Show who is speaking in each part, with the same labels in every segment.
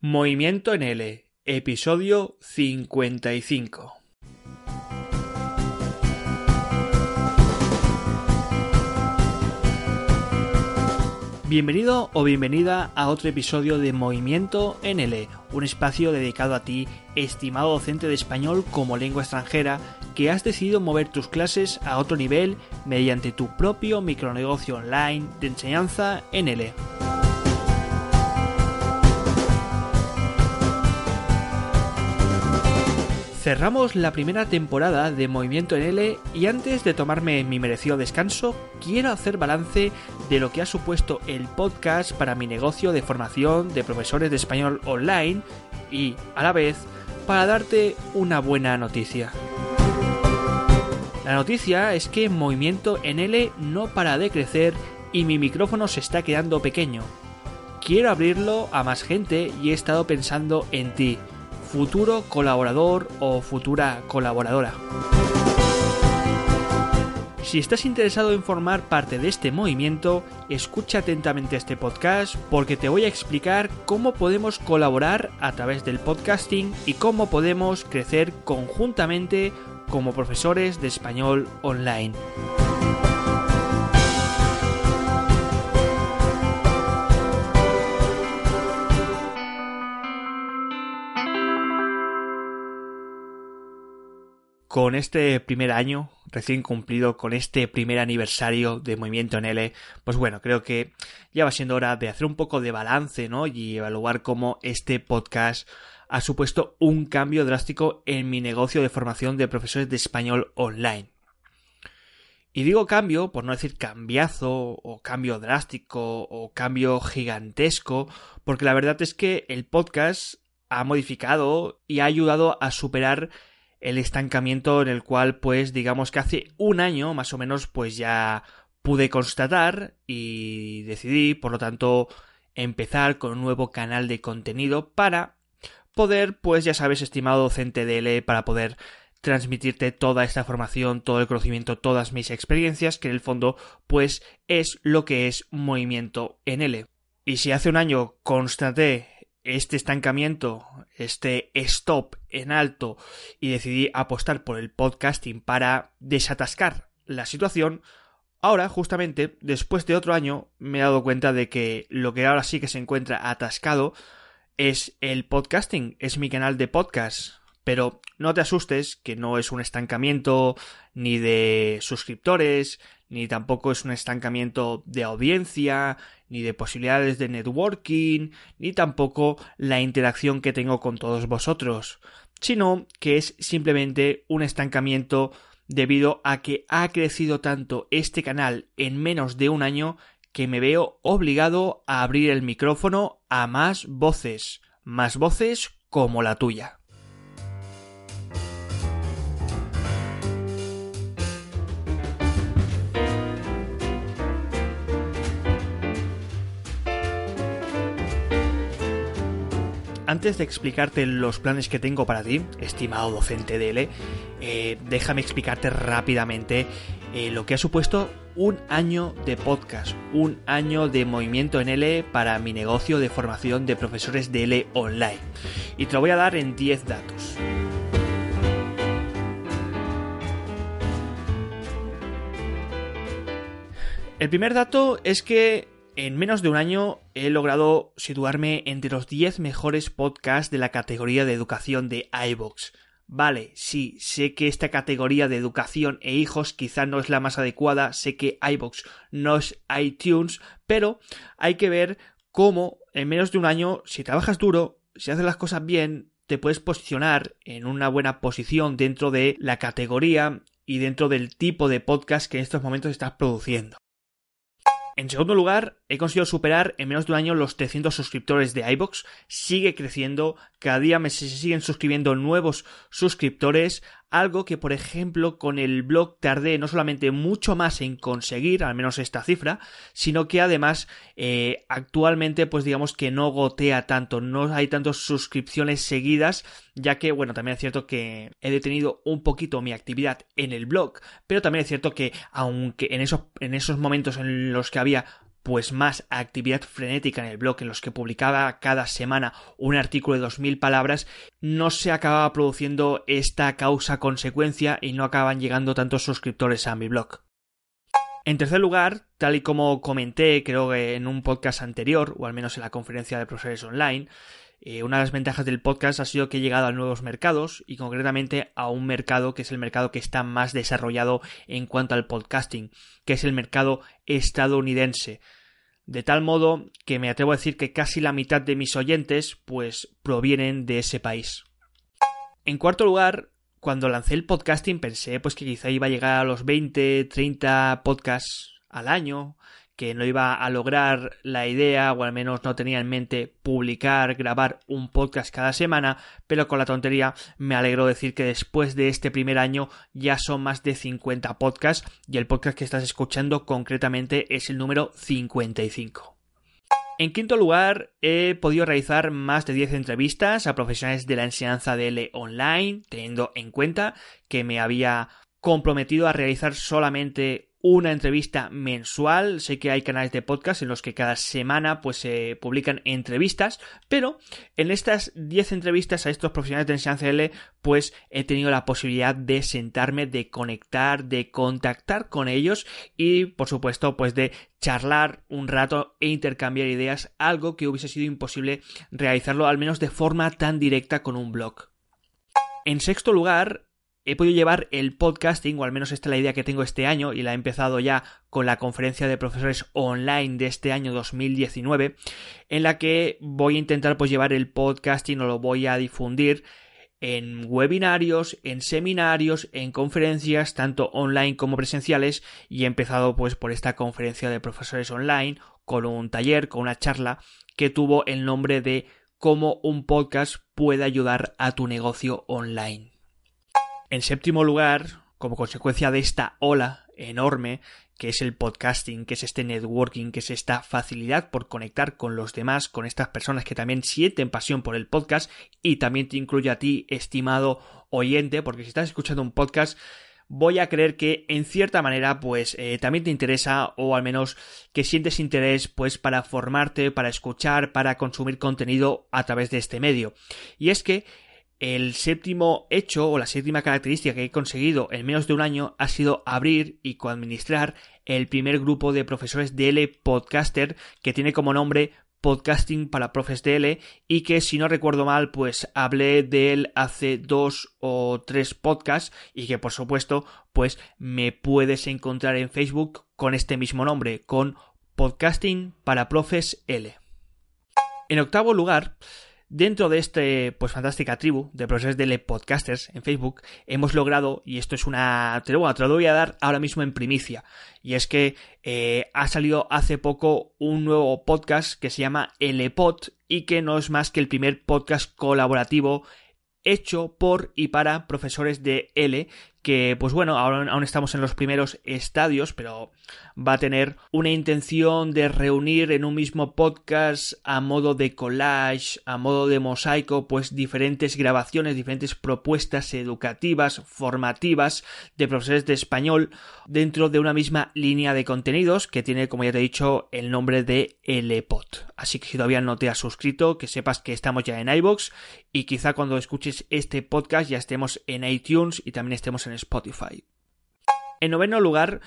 Speaker 1: Movimiento en L, episodio 55. Bienvenido o bienvenida a otro episodio de Movimiento en L, un espacio dedicado a ti, estimado docente de español como lengua extranjera, que has decidido mover tus clases a otro nivel mediante tu propio micronegocio online de enseñanza en L. Cerramos la primera temporada de Movimiento en L y antes de tomarme mi merecido descanso, quiero hacer balance de lo que ha supuesto el podcast para mi negocio de formación de profesores de español online y, a la vez, para darte una buena noticia. La noticia es que Movimiento en L no para de crecer y mi micrófono se está quedando pequeño. Quiero abrirlo a más gente y he estado pensando en ti futuro colaborador o futura colaboradora. Si estás interesado en formar parte de este movimiento, escucha atentamente este podcast porque te voy a explicar cómo podemos colaborar a través del podcasting y cómo podemos crecer conjuntamente como profesores de español online. Con este primer año recién cumplido, con este primer aniversario de Movimiento en L, pues bueno, creo que ya va siendo hora de hacer un poco de balance, ¿no? Y evaluar cómo este podcast ha supuesto un cambio drástico en mi negocio de formación de profesores de español online. Y digo cambio, por no decir cambiazo, o cambio drástico, o cambio gigantesco, porque la verdad es que el podcast ha modificado y ha ayudado a superar el estancamiento en el cual pues digamos que hace un año más o menos pues ya pude constatar y decidí por lo tanto empezar con un nuevo canal de contenido para poder pues ya sabes estimado docente de L para poder transmitirte toda esta formación, todo el conocimiento, todas mis experiencias, que en el fondo pues es lo que es movimiento en L. Y si hace un año constaté este estancamiento, este stop en alto y decidí apostar por el podcasting para desatascar la situación, ahora justamente después de otro año me he dado cuenta de que lo que ahora sí que se encuentra atascado es el podcasting, es mi canal de podcast. Pero no te asustes que no es un estancamiento ni de suscriptores, ni tampoco es un estancamiento de audiencia, ni de posibilidades de networking, ni tampoco la interacción que tengo con todos vosotros, sino que es simplemente un estancamiento debido a que ha crecido tanto este canal en menos de un año que me veo obligado a abrir el micrófono a más voces, más voces como la tuya. Antes de explicarte los planes que tengo para ti, estimado docente de L, eh, déjame explicarte rápidamente eh, lo que ha supuesto un año de podcast, un año de movimiento en L para mi negocio de formación de profesores de L online. Y te lo voy a dar en 10 datos. El primer dato es que en menos de un año he logrado situarme entre los 10 mejores podcasts de la categoría de educación de iVoox. Vale, sí, sé que esta categoría de educación e hijos quizá no es la más adecuada, sé que iVoox no es iTunes, pero hay que ver cómo en menos de un año, si trabajas duro, si haces las cosas bien, te puedes posicionar en una buena posición dentro de la categoría y dentro del tipo de podcast que en estos momentos estás produciendo. En segundo lugar, he conseguido superar en menos de un año los 300 suscriptores de iBox. Sigue creciendo, cada día me siguen suscribiendo nuevos suscriptores algo que por ejemplo con el blog tardé no solamente mucho más en conseguir, al menos esta cifra, sino que además eh, actualmente pues digamos que no gotea tanto, no hay tantas suscripciones seguidas, ya que bueno, también es cierto que he detenido un poquito mi actividad en el blog, pero también es cierto que aunque en esos, en esos momentos en los que había pues más actividad frenética en el blog en los que publicaba cada semana un artículo de 2000 palabras, no se acababa produciendo esta causa consecuencia y no acaban llegando tantos suscriptores a mi blog. En tercer lugar, tal y como comenté, creo que en un podcast anterior, o al menos en la conferencia de profesores online, eh, una de las ventajas del podcast ha sido que he llegado a nuevos mercados y concretamente a un mercado que es el mercado que está más desarrollado en cuanto al podcasting, que es el mercado estadounidense. De tal modo que me atrevo a decir que casi la mitad de mis oyentes pues provienen de ese país. En cuarto lugar, cuando lancé el podcasting pensé pues que quizá iba a llegar a los 20, 30 podcasts al año, que no iba a lograr la idea, o al menos no tenía en mente publicar, grabar un podcast cada semana, pero con la tontería me alegro decir que después de este primer año ya son más de 50 podcasts y el podcast que estás escuchando concretamente es el número 55. En quinto lugar, he podido realizar más de 10 entrevistas a profesionales de la enseñanza de L online, teniendo en cuenta que me había comprometido a realizar solamente una entrevista mensual. Sé que hay canales de podcast en los que cada semana pues se publican entrevistas, pero en estas 10 entrevistas a estos profesionales de enseñanza L pues he tenido la posibilidad de sentarme, de conectar, de contactar con ellos y por supuesto pues de charlar un rato e intercambiar ideas, algo que hubiese sido imposible realizarlo al menos de forma tan directa con un blog. En sexto lugar, he podido llevar el podcasting, o al menos esta es la idea que tengo este año, y la he empezado ya con la conferencia de profesores online de este año 2019, en la que voy a intentar pues llevar el podcasting o lo voy a difundir en webinarios, en seminarios, en conferencias, tanto online como presenciales, y he empezado pues por esta conferencia de profesores online, con un taller, con una charla que tuvo el nombre de cómo un podcast puede ayudar a tu negocio online. En séptimo lugar, como consecuencia de esta ola enorme que es el podcasting, que es este networking, que es esta facilidad por conectar con los demás, con estas personas que también sienten pasión por el podcast y también te incluye a ti, estimado oyente, porque si estás escuchando un podcast, voy a creer que en cierta manera pues eh, también te interesa o al menos que sientes interés pues para formarte, para escuchar, para consumir contenido a través de este medio. Y es que el séptimo hecho o la séptima característica que he conseguido en menos de un año ha sido abrir y coadministrar el primer grupo de profesores DL Podcaster que tiene como nombre Podcasting para Profes DL y que si no recuerdo mal pues hablé de él hace dos o tres podcasts y que por supuesto pues me puedes encontrar en Facebook con este mismo nombre con Podcasting para Profes L. En octavo lugar, Dentro de este, pues fantástica tribu de profesores de podcasters en Facebook, hemos logrado, y esto es una, te lo, te lo voy a dar ahora mismo en primicia, y es que eh, ha salido hace poco un nuevo podcast que se llama Pod y que no es más que el primer podcast colaborativo hecho por y para profesores de L que pues bueno, aún, aún, estamos en los primeros estadios, pero va a tener una intención de reunir en un mismo podcast a modo de collage, a modo de mosaico, pues diferentes grabaciones, diferentes propuestas educativas, formativas de profesores de español dentro de una misma línea de contenidos que tiene, como ya te he dicho, el nombre de LPOT. Así que si todavía no te has suscrito, que sepas que estamos ya en iBox y quizá cuando escuches este podcast ya estemos en iTunes y también estemos en Spotify. En noveno lugar,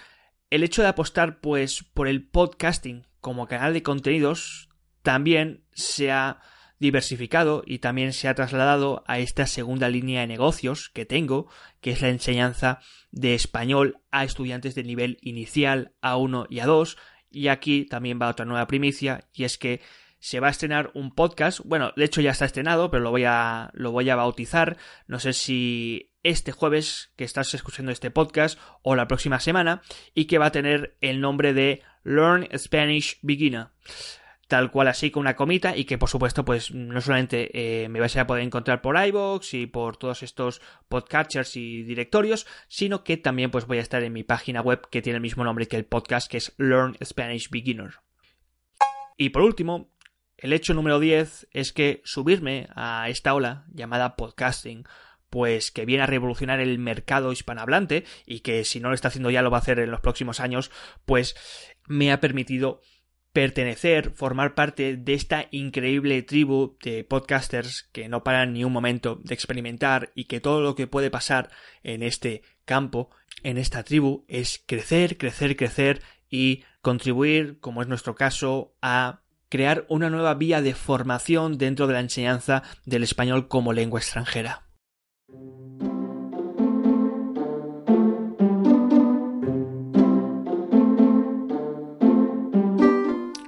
Speaker 1: el hecho de apostar pues por el podcasting como canal de contenidos también se ha diversificado y también se ha trasladado a esta segunda línea de negocios que tengo, que es la enseñanza de español a estudiantes de nivel inicial A1 y A2, y aquí también va otra nueva primicia, y es que se va a estrenar un podcast. Bueno, de hecho ya está estrenado, pero lo voy a, lo voy a bautizar. No sé si este jueves que estás escuchando este podcast o la próxima semana y que va a tener el nombre de Learn Spanish Beginner. Tal cual así con una comita y que por supuesto pues no solamente eh, me vais a poder encontrar por iVoox y por todos estos podcatchers y directorios sino que también pues voy a estar en mi página web que tiene el mismo nombre que el podcast que es Learn Spanish Beginner. Y por último el hecho número 10 es que subirme a esta ola llamada podcasting, pues que viene a revolucionar el mercado hispanohablante y que si no lo está haciendo ya lo va a hacer en los próximos años, pues me ha permitido pertenecer, formar parte de esta increíble tribu de podcasters que no paran ni un momento de experimentar y que todo lo que puede pasar en este campo, en esta tribu, es crecer, crecer, crecer y contribuir, como es nuestro caso, a crear una nueva vía de formación dentro de la enseñanza del español como lengua extranjera.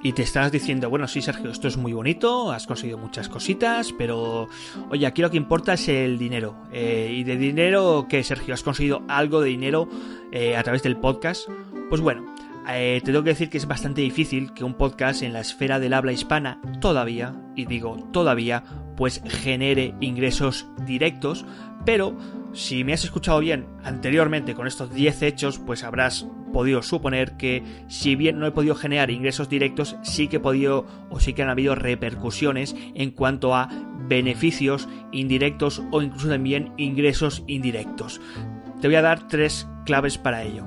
Speaker 1: Y te estás diciendo, bueno, sí, Sergio, esto es muy bonito, has conseguido muchas cositas, pero oye, aquí lo que importa es el dinero. Eh, ¿Y de dinero qué, Sergio? ¿Has conseguido algo de dinero eh, a través del podcast? Pues bueno, eh, te tengo que decir que es bastante difícil que un podcast en la esfera del habla hispana todavía, y digo todavía, pues genere ingresos directos, pero si me has escuchado bien anteriormente con estos 10 hechos, pues habrás podido suponer que si bien no he podido generar ingresos directos, sí que he podido o sí que han habido repercusiones en cuanto a beneficios indirectos o incluso también ingresos indirectos. Te voy a dar tres claves para ello.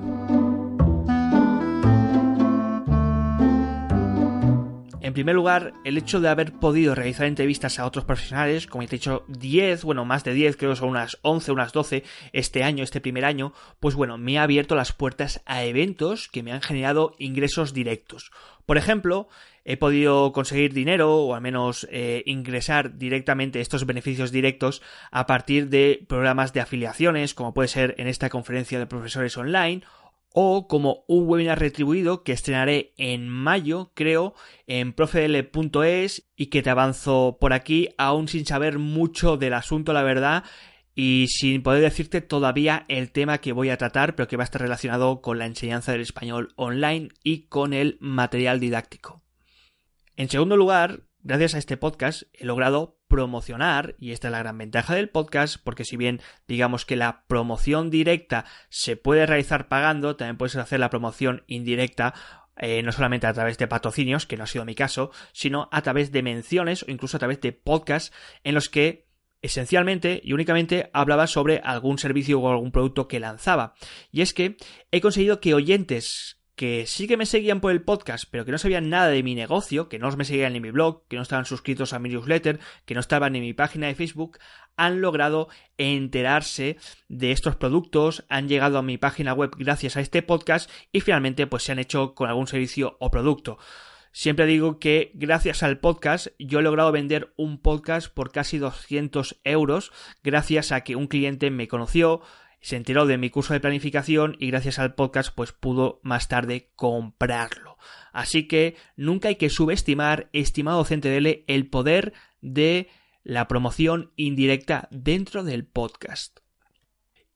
Speaker 1: En primer lugar, el hecho de haber podido realizar entrevistas a otros profesionales, como he dicho, 10, bueno, más de 10, creo que son unas 11, unas 12 este año, este primer año, pues bueno, me ha abierto las puertas a eventos que me han generado ingresos directos. Por ejemplo, he podido conseguir dinero o al menos eh, ingresar directamente estos beneficios directos a partir de programas de afiliaciones, como puede ser en esta conferencia de profesores online o como un webinar retribuido que estrenaré en mayo, creo, en profedl.es y que te avanzo por aquí, aún sin saber mucho del asunto, la verdad, y sin poder decirte todavía el tema que voy a tratar, pero que va a estar relacionado con la enseñanza del español online y con el material didáctico. En segundo lugar, gracias a este podcast he logrado promocionar, y esta es la gran ventaja del podcast, porque si bien digamos que la promoción directa se puede realizar pagando, también puedes hacer la promoción indirecta eh, no solamente a través de patrocinios, que no ha sido mi caso, sino a través de menciones o incluso a través de podcasts en los que esencialmente y únicamente hablaba sobre algún servicio o algún producto que lanzaba. Y es que he conseguido que oyentes que sí que me seguían por el podcast, pero que no sabían nada de mi negocio, que no me seguían en mi blog, que no estaban suscritos a mi newsletter, que no estaban en mi página de Facebook, han logrado enterarse de estos productos, han llegado a mi página web gracias a este podcast y finalmente pues se han hecho con algún servicio o producto. Siempre digo que gracias al podcast yo he logrado vender un podcast por casi 200 euros gracias a que un cliente me conoció, se enteró de mi curso de planificación y gracias al podcast pues pudo más tarde comprarlo. Así que nunca hay que subestimar, estimado docente de el poder de la promoción indirecta dentro del podcast.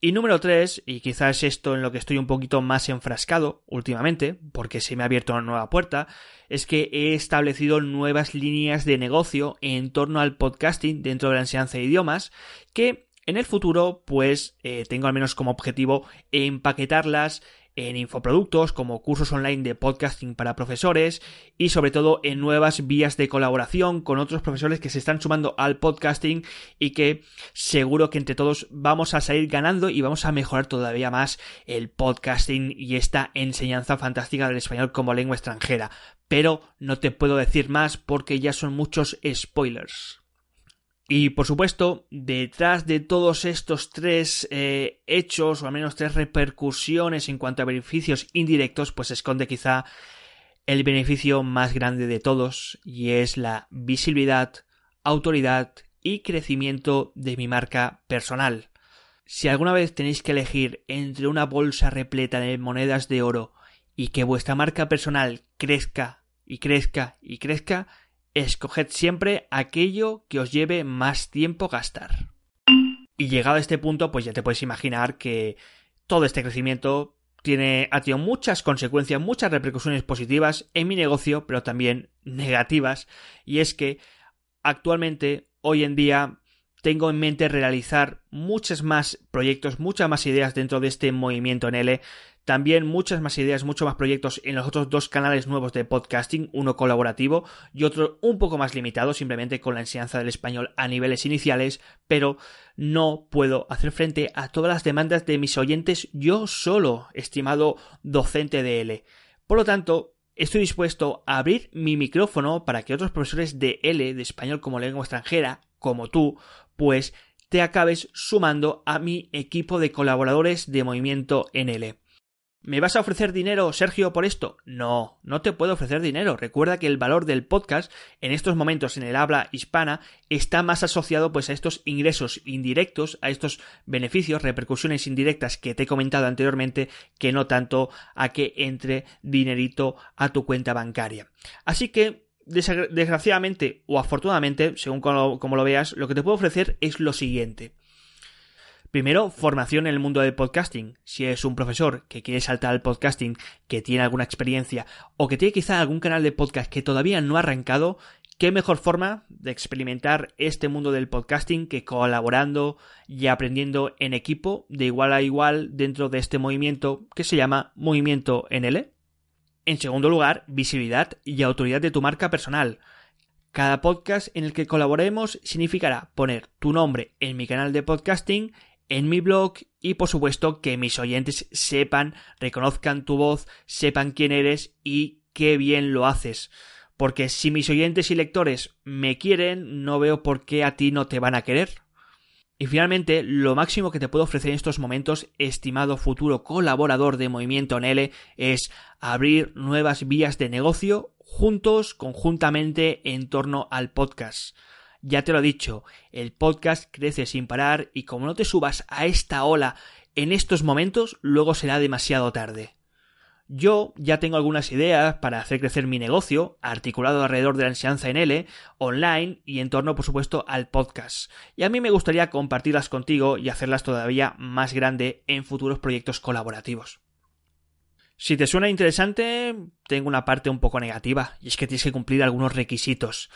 Speaker 1: Y número 3, y quizás esto en lo que estoy un poquito más enfrascado últimamente, porque se me ha abierto una nueva puerta, es que he establecido nuevas líneas de negocio en torno al podcasting dentro de la enseñanza de idiomas que en el futuro, pues eh, tengo al menos como objetivo empaquetarlas en infoproductos como cursos online de podcasting para profesores y sobre todo en nuevas vías de colaboración con otros profesores que se están sumando al podcasting y que seguro que entre todos vamos a salir ganando y vamos a mejorar todavía más el podcasting y esta enseñanza fantástica del español como lengua extranjera. Pero no te puedo decir más porque ya son muchos spoilers. Y por supuesto, detrás de todos estos tres eh, hechos, o al menos tres repercusiones en cuanto a beneficios indirectos, pues se esconde quizá el beneficio más grande de todos, y es la visibilidad, autoridad y crecimiento de mi marca personal. Si alguna vez tenéis que elegir entre una bolsa repleta de monedas de oro y que vuestra marca personal crezca y crezca y crezca, escoged siempre aquello que os lleve más tiempo gastar. Y llegado a este punto, pues ya te puedes imaginar que todo este crecimiento tiene, ha tenido muchas consecuencias, muchas repercusiones positivas en mi negocio, pero también negativas. Y es que actualmente, hoy en día, tengo en mente realizar muchos más proyectos, muchas más ideas dentro de este movimiento en L, también muchas más ideas, muchos más proyectos en los otros dos canales nuevos de podcasting, uno colaborativo y otro un poco más limitado, simplemente con la enseñanza del español a niveles iniciales, pero no puedo hacer frente a todas las demandas de mis oyentes yo solo, estimado docente de L. Por lo tanto, estoy dispuesto a abrir mi micrófono para que otros profesores de L, de español como lengua extranjera, como tú, pues te acabes sumando a mi equipo de colaboradores de Movimiento NL. ¿Me vas a ofrecer dinero, Sergio, por esto? No, no te puedo ofrecer dinero. Recuerda que el valor del podcast en estos momentos en el habla hispana está más asociado pues a estos ingresos indirectos, a estos beneficios, repercusiones indirectas que te he comentado anteriormente, que no tanto a que entre dinerito a tu cuenta bancaria. Así que desgraciadamente o afortunadamente, según como lo veas, lo que te puedo ofrecer es lo siguiente. Primero, formación en el mundo del podcasting. Si eres un profesor que quiere saltar al podcasting, que tiene alguna experiencia o que tiene quizá algún canal de podcast que todavía no ha arrancado, qué mejor forma de experimentar este mundo del podcasting que colaborando y aprendiendo en equipo de igual a igual dentro de este movimiento que se llama Movimiento NL. En segundo lugar, visibilidad y autoridad de tu marca personal. Cada podcast en el que colaboremos significará poner tu nombre en mi canal de podcasting en mi blog y por supuesto que mis oyentes sepan, reconozcan tu voz, sepan quién eres y qué bien lo haces. Porque si mis oyentes y lectores me quieren, no veo por qué a ti no te van a querer. Y finalmente, lo máximo que te puedo ofrecer en estos momentos, estimado futuro colaborador de Movimiento NL, es abrir nuevas vías de negocio juntos, conjuntamente, en torno al podcast. Ya te lo he dicho, el podcast crece sin parar y como no te subas a esta ola en estos momentos, luego será demasiado tarde. Yo ya tengo algunas ideas para hacer crecer mi negocio, articulado alrededor de la enseñanza en L, online y en torno, por supuesto, al podcast. Y a mí me gustaría compartirlas contigo y hacerlas todavía más grande en futuros proyectos colaborativos. Si te suena interesante, tengo una parte un poco negativa, y es que tienes que cumplir algunos requisitos.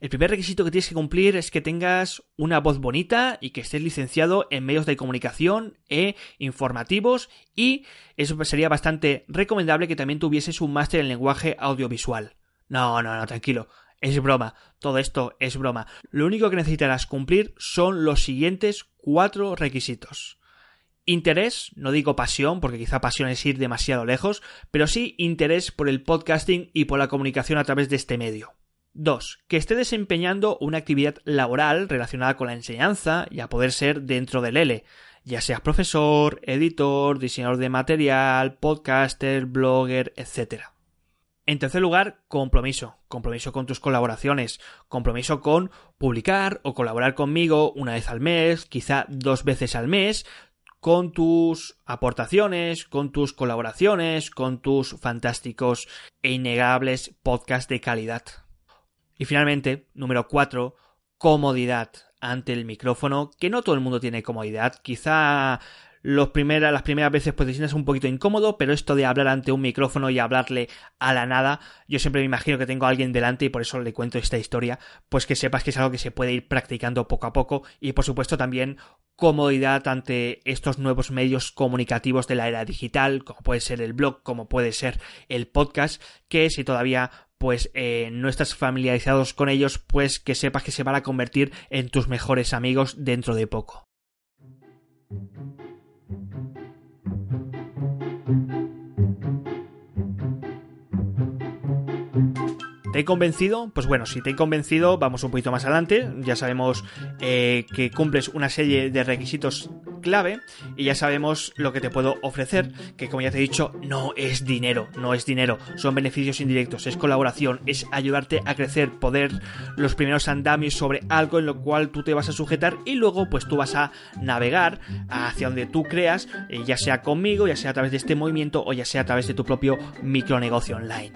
Speaker 1: El primer requisito que tienes que cumplir es que tengas una voz bonita y que estés licenciado en medios de comunicación e informativos, y eso sería bastante recomendable que también tuvieses un máster en lenguaje audiovisual. No, no, no, tranquilo. Es broma, todo esto es broma. Lo único que necesitarás cumplir son los siguientes cuatro requisitos. Interés, no digo pasión, porque quizá pasión es ir demasiado lejos, pero sí interés por el podcasting y por la comunicación a través de este medio. 2. Que esté desempeñando una actividad laboral relacionada con la enseñanza y a poder ser dentro del L, ya seas profesor, editor, diseñador de material, podcaster, blogger, etc. En tercer lugar, compromiso. Compromiso con tus colaboraciones. Compromiso con publicar o colaborar conmigo una vez al mes, quizá dos veces al mes, con tus aportaciones, con tus colaboraciones, con tus fantásticos e innegables podcasts de calidad. Y finalmente, número 4, comodidad ante el micrófono, que no todo el mundo tiene comodidad. Quizá los las primeras veces pues te sientes un poquito incómodo, pero esto de hablar ante un micrófono y hablarle a la nada, yo siempre me imagino que tengo a alguien delante y por eso le cuento esta historia, pues que sepas que es algo que se puede ir practicando poco a poco y por supuesto también comodidad ante estos nuevos medios comunicativos de la era digital, como puede ser el blog, como puede ser el podcast, que si todavía pues eh, no estás familiarizados con ellos, pues que sepas que se van a convertir en tus mejores amigos dentro de poco. ¿Te he convencido? Pues bueno, si te he convencido, vamos un poquito más adelante. Ya sabemos eh, que cumples una serie de requisitos clave y ya sabemos lo que te puedo ofrecer, que como ya te he dicho, no es dinero, no es dinero, son beneficios indirectos, es colaboración, es ayudarte a crecer, poder los primeros andamios sobre algo en lo cual tú te vas a sujetar y luego pues tú vas a navegar hacia donde tú creas, eh, ya sea conmigo, ya sea a través de este movimiento o ya sea a través de tu propio micronegocio online.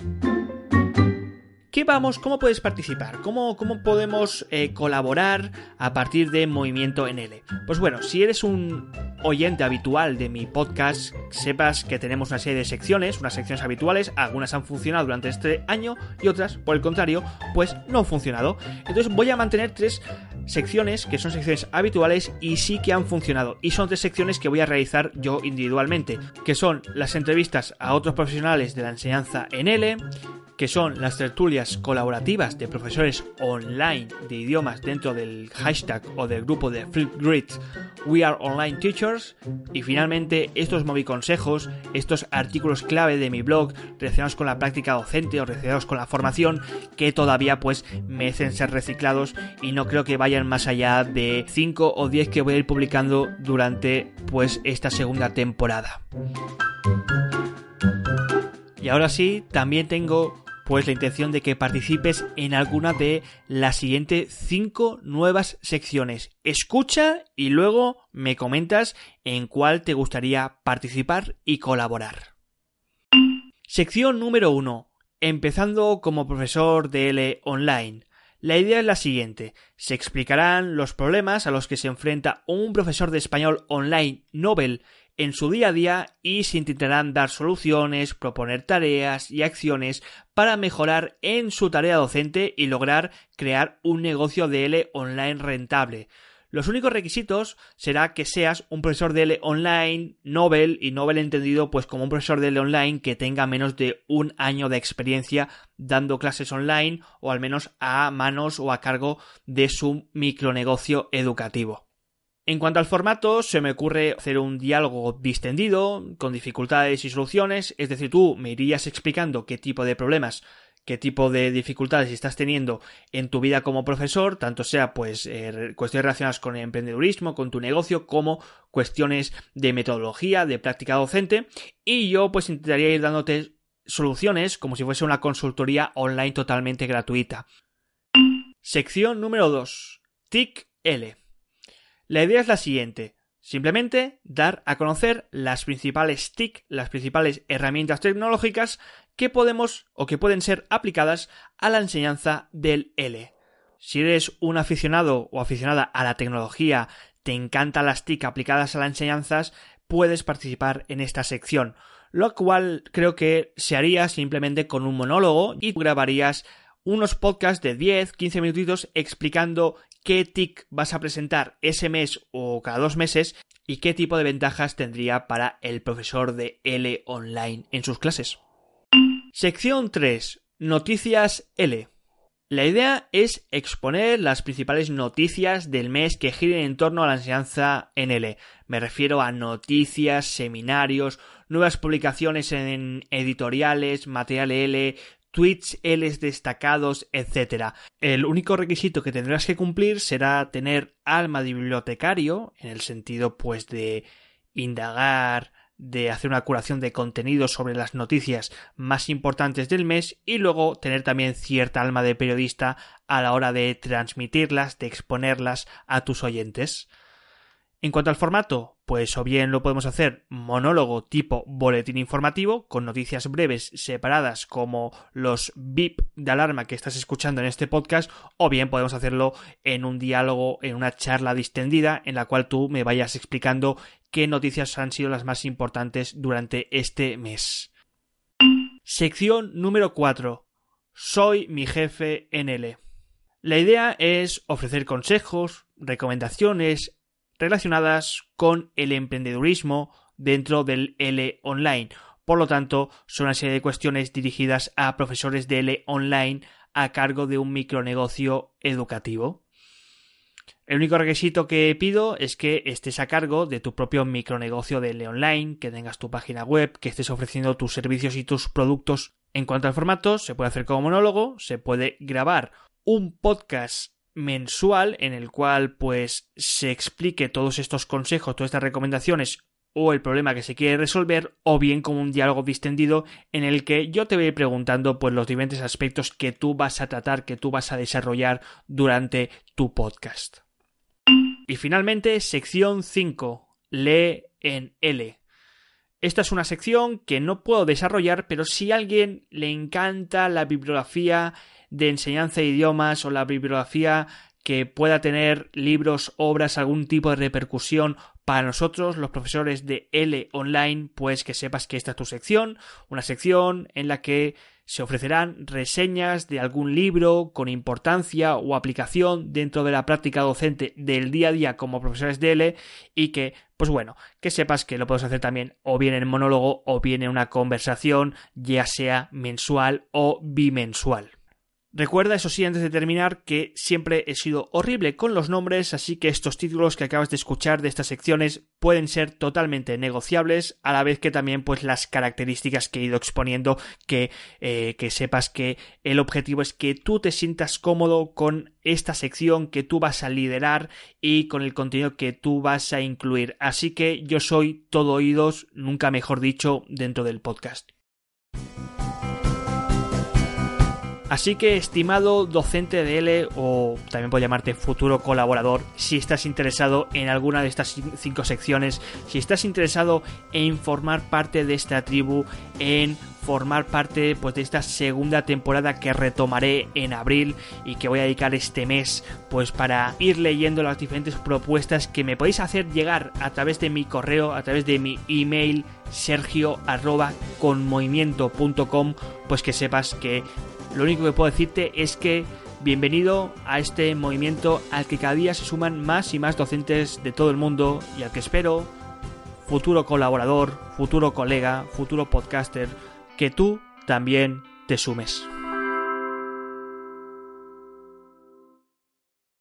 Speaker 1: ¿Qué vamos? ¿Cómo puedes participar? ¿Cómo, cómo podemos eh, colaborar a partir de Movimiento NL? Pues bueno, si eres un oyente habitual de mi podcast, sepas que tenemos una serie de secciones, unas secciones habituales, algunas han funcionado durante este año y otras, por el contrario, pues no han funcionado. Entonces voy a mantener tres secciones que son secciones habituales y sí que han funcionado. Y son tres secciones que voy a realizar yo individualmente, que son las entrevistas a otros profesionales de la enseñanza en L, que son las tertulias colaborativas de profesores online de idiomas dentro del hashtag o del grupo de Flipgrid We Are Online Teachers y finalmente estos consejos, estos artículos clave de mi blog relacionados con la práctica docente o relacionados con la formación que todavía pues merecen ser reciclados y no creo que más allá de 5 o 10 que voy a ir publicando durante pues esta segunda temporada. Y ahora sí, también tengo pues la intención de que participes en alguna de las siguientes 5 nuevas secciones. Escucha y luego me comentas en cuál te gustaría participar y colaborar. Sección número 1. Empezando como profesor de L online. La idea es la siguiente. Se explicarán los problemas a los que se enfrenta un profesor de español online Nobel en su día a día y se intentarán dar soluciones, proponer tareas y acciones para mejorar en su tarea docente y lograr crear un negocio de L online rentable. Los únicos requisitos será que seas un profesor de L online, Nobel, y Nobel entendido pues como un profesor de L online que tenga menos de un año de experiencia dando clases online o al menos a manos o a cargo de su micronegocio educativo. En cuanto al formato, se me ocurre hacer un diálogo distendido, con dificultades y soluciones, es decir, tú me irías explicando qué tipo de problemas, qué tipo de dificultades estás teniendo en tu vida como profesor, tanto sea pues eh, cuestiones relacionadas con el emprendedurismo, con tu negocio, como cuestiones de metodología, de práctica docente, y yo pues intentaría ir dándote soluciones como si fuese una consultoría online totalmente gratuita. Sección número 2. TIC L. La idea es la siguiente. Simplemente dar a conocer las principales TIC, las principales herramientas tecnológicas que podemos o que pueden ser aplicadas a la enseñanza del L. Si eres un aficionado o aficionada a la tecnología, te encantan las TIC aplicadas a las enseñanzas, puedes participar en esta sección, lo cual creo que se haría simplemente con un monólogo y grabarías unos podcasts de 10, 15 minutitos explicando qué TIC vas a presentar ese mes o cada dos meses y qué tipo de ventajas tendría para el profesor de L online en sus clases. Sección 3. Noticias L. La idea es exponer las principales noticias del mes que giren en torno a la enseñanza en L. Me refiero a noticias, seminarios, nuevas publicaciones en editoriales, material L, tweets L destacados, etc. El único requisito que tendrás que cumplir será tener alma de bibliotecario, en el sentido pues de indagar, de hacer una curación de contenido sobre las noticias más importantes del mes y luego tener también cierta alma de periodista a la hora de transmitirlas, de exponerlas a tus oyentes. En cuanto al formato, pues o bien lo podemos hacer monólogo tipo boletín informativo, con noticias breves separadas como los bip de alarma que estás escuchando en este podcast, o bien podemos hacerlo en un diálogo, en una charla distendida, en la cual tú me vayas explicando qué noticias han sido las más importantes durante este mes. Sección número 4. Soy mi jefe en L. La idea es ofrecer consejos, recomendaciones, relacionadas con el emprendedurismo dentro del L online. Por lo tanto, son una serie de cuestiones dirigidas a profesores de L online a cargo de un micronegocio educativo. El único requisito que pido es que estés a cargo de tu propio micronegocio de online, que tengas tu página web, que estés ofreciendo tus servicios y tus productos. En cuanto al formato, se puede hacer como monólogo, se puede grabar un podcast mensual en el cual pues se explique todos estos consejos, todas estas recomendaciones o el problema que se quiere resolver o bien como un diálogo distendido en el que yo te voy preguntando pues los diferentes aspectos que tú vas a tratar, que tú vas a desarrollar durante tu podcast. Y finalmente, sección 5. Lee en L. Esta es una sección que no puedo desarrollar, pero si a alguien le encanta la bibliografía de enseñanza de idiomas o la bibliografía que pueda tener libros, obras, algún tipo de repercusión para nosotros, los profesores de L online, pues que sepas que esta es tu sección, una sección en la que se ofrecerán reseñas de algún libro con importancia o aplicación dentro de la práctica docente del día a día como profesores de L y que, pues bueno, que sepas que lo puedes hacer también o bien en monólogo o bien en una conversación, ya sea mensual o bimensual. Recuerda, eso sí, antes de terminar, que siempre he sido horrible con los nombres, así que estos títulos que acabas de escuchar de estas secciones pueden ser totalmente negociables, a la vez que también pues las características que he ido exponiendo, que, eh, que sepas que el objetivo es que tú te sientas cómodo con esta sección que tú vas a liderar y con el contenido que tú vas a incluir. Así que yo soy todo oídos, nunca mejor dicho, dentro del podcast. Así que, estimado docente de L, o también puedo llamarte futuro colaborador, si estás interesado en alguna de estas cinco secciones, si estás interesado en formar parte de esta tribu, en formar parte pues de esta segunda temporada que retomaré en abril y que voy a dedicar este mes pues para ir leyendo las diferentes propuestas que me podéis hacer llegar a través de mi correo, a través de mi email sergio arroba pues que sepas que lo único que puedo decirte es que bienvenido a este movimiento al que cada día se suman más y más docentes de todo el mundo y al que espero, futuro colaborador, futuro colega, futuro podcaster, que tú también te sumes.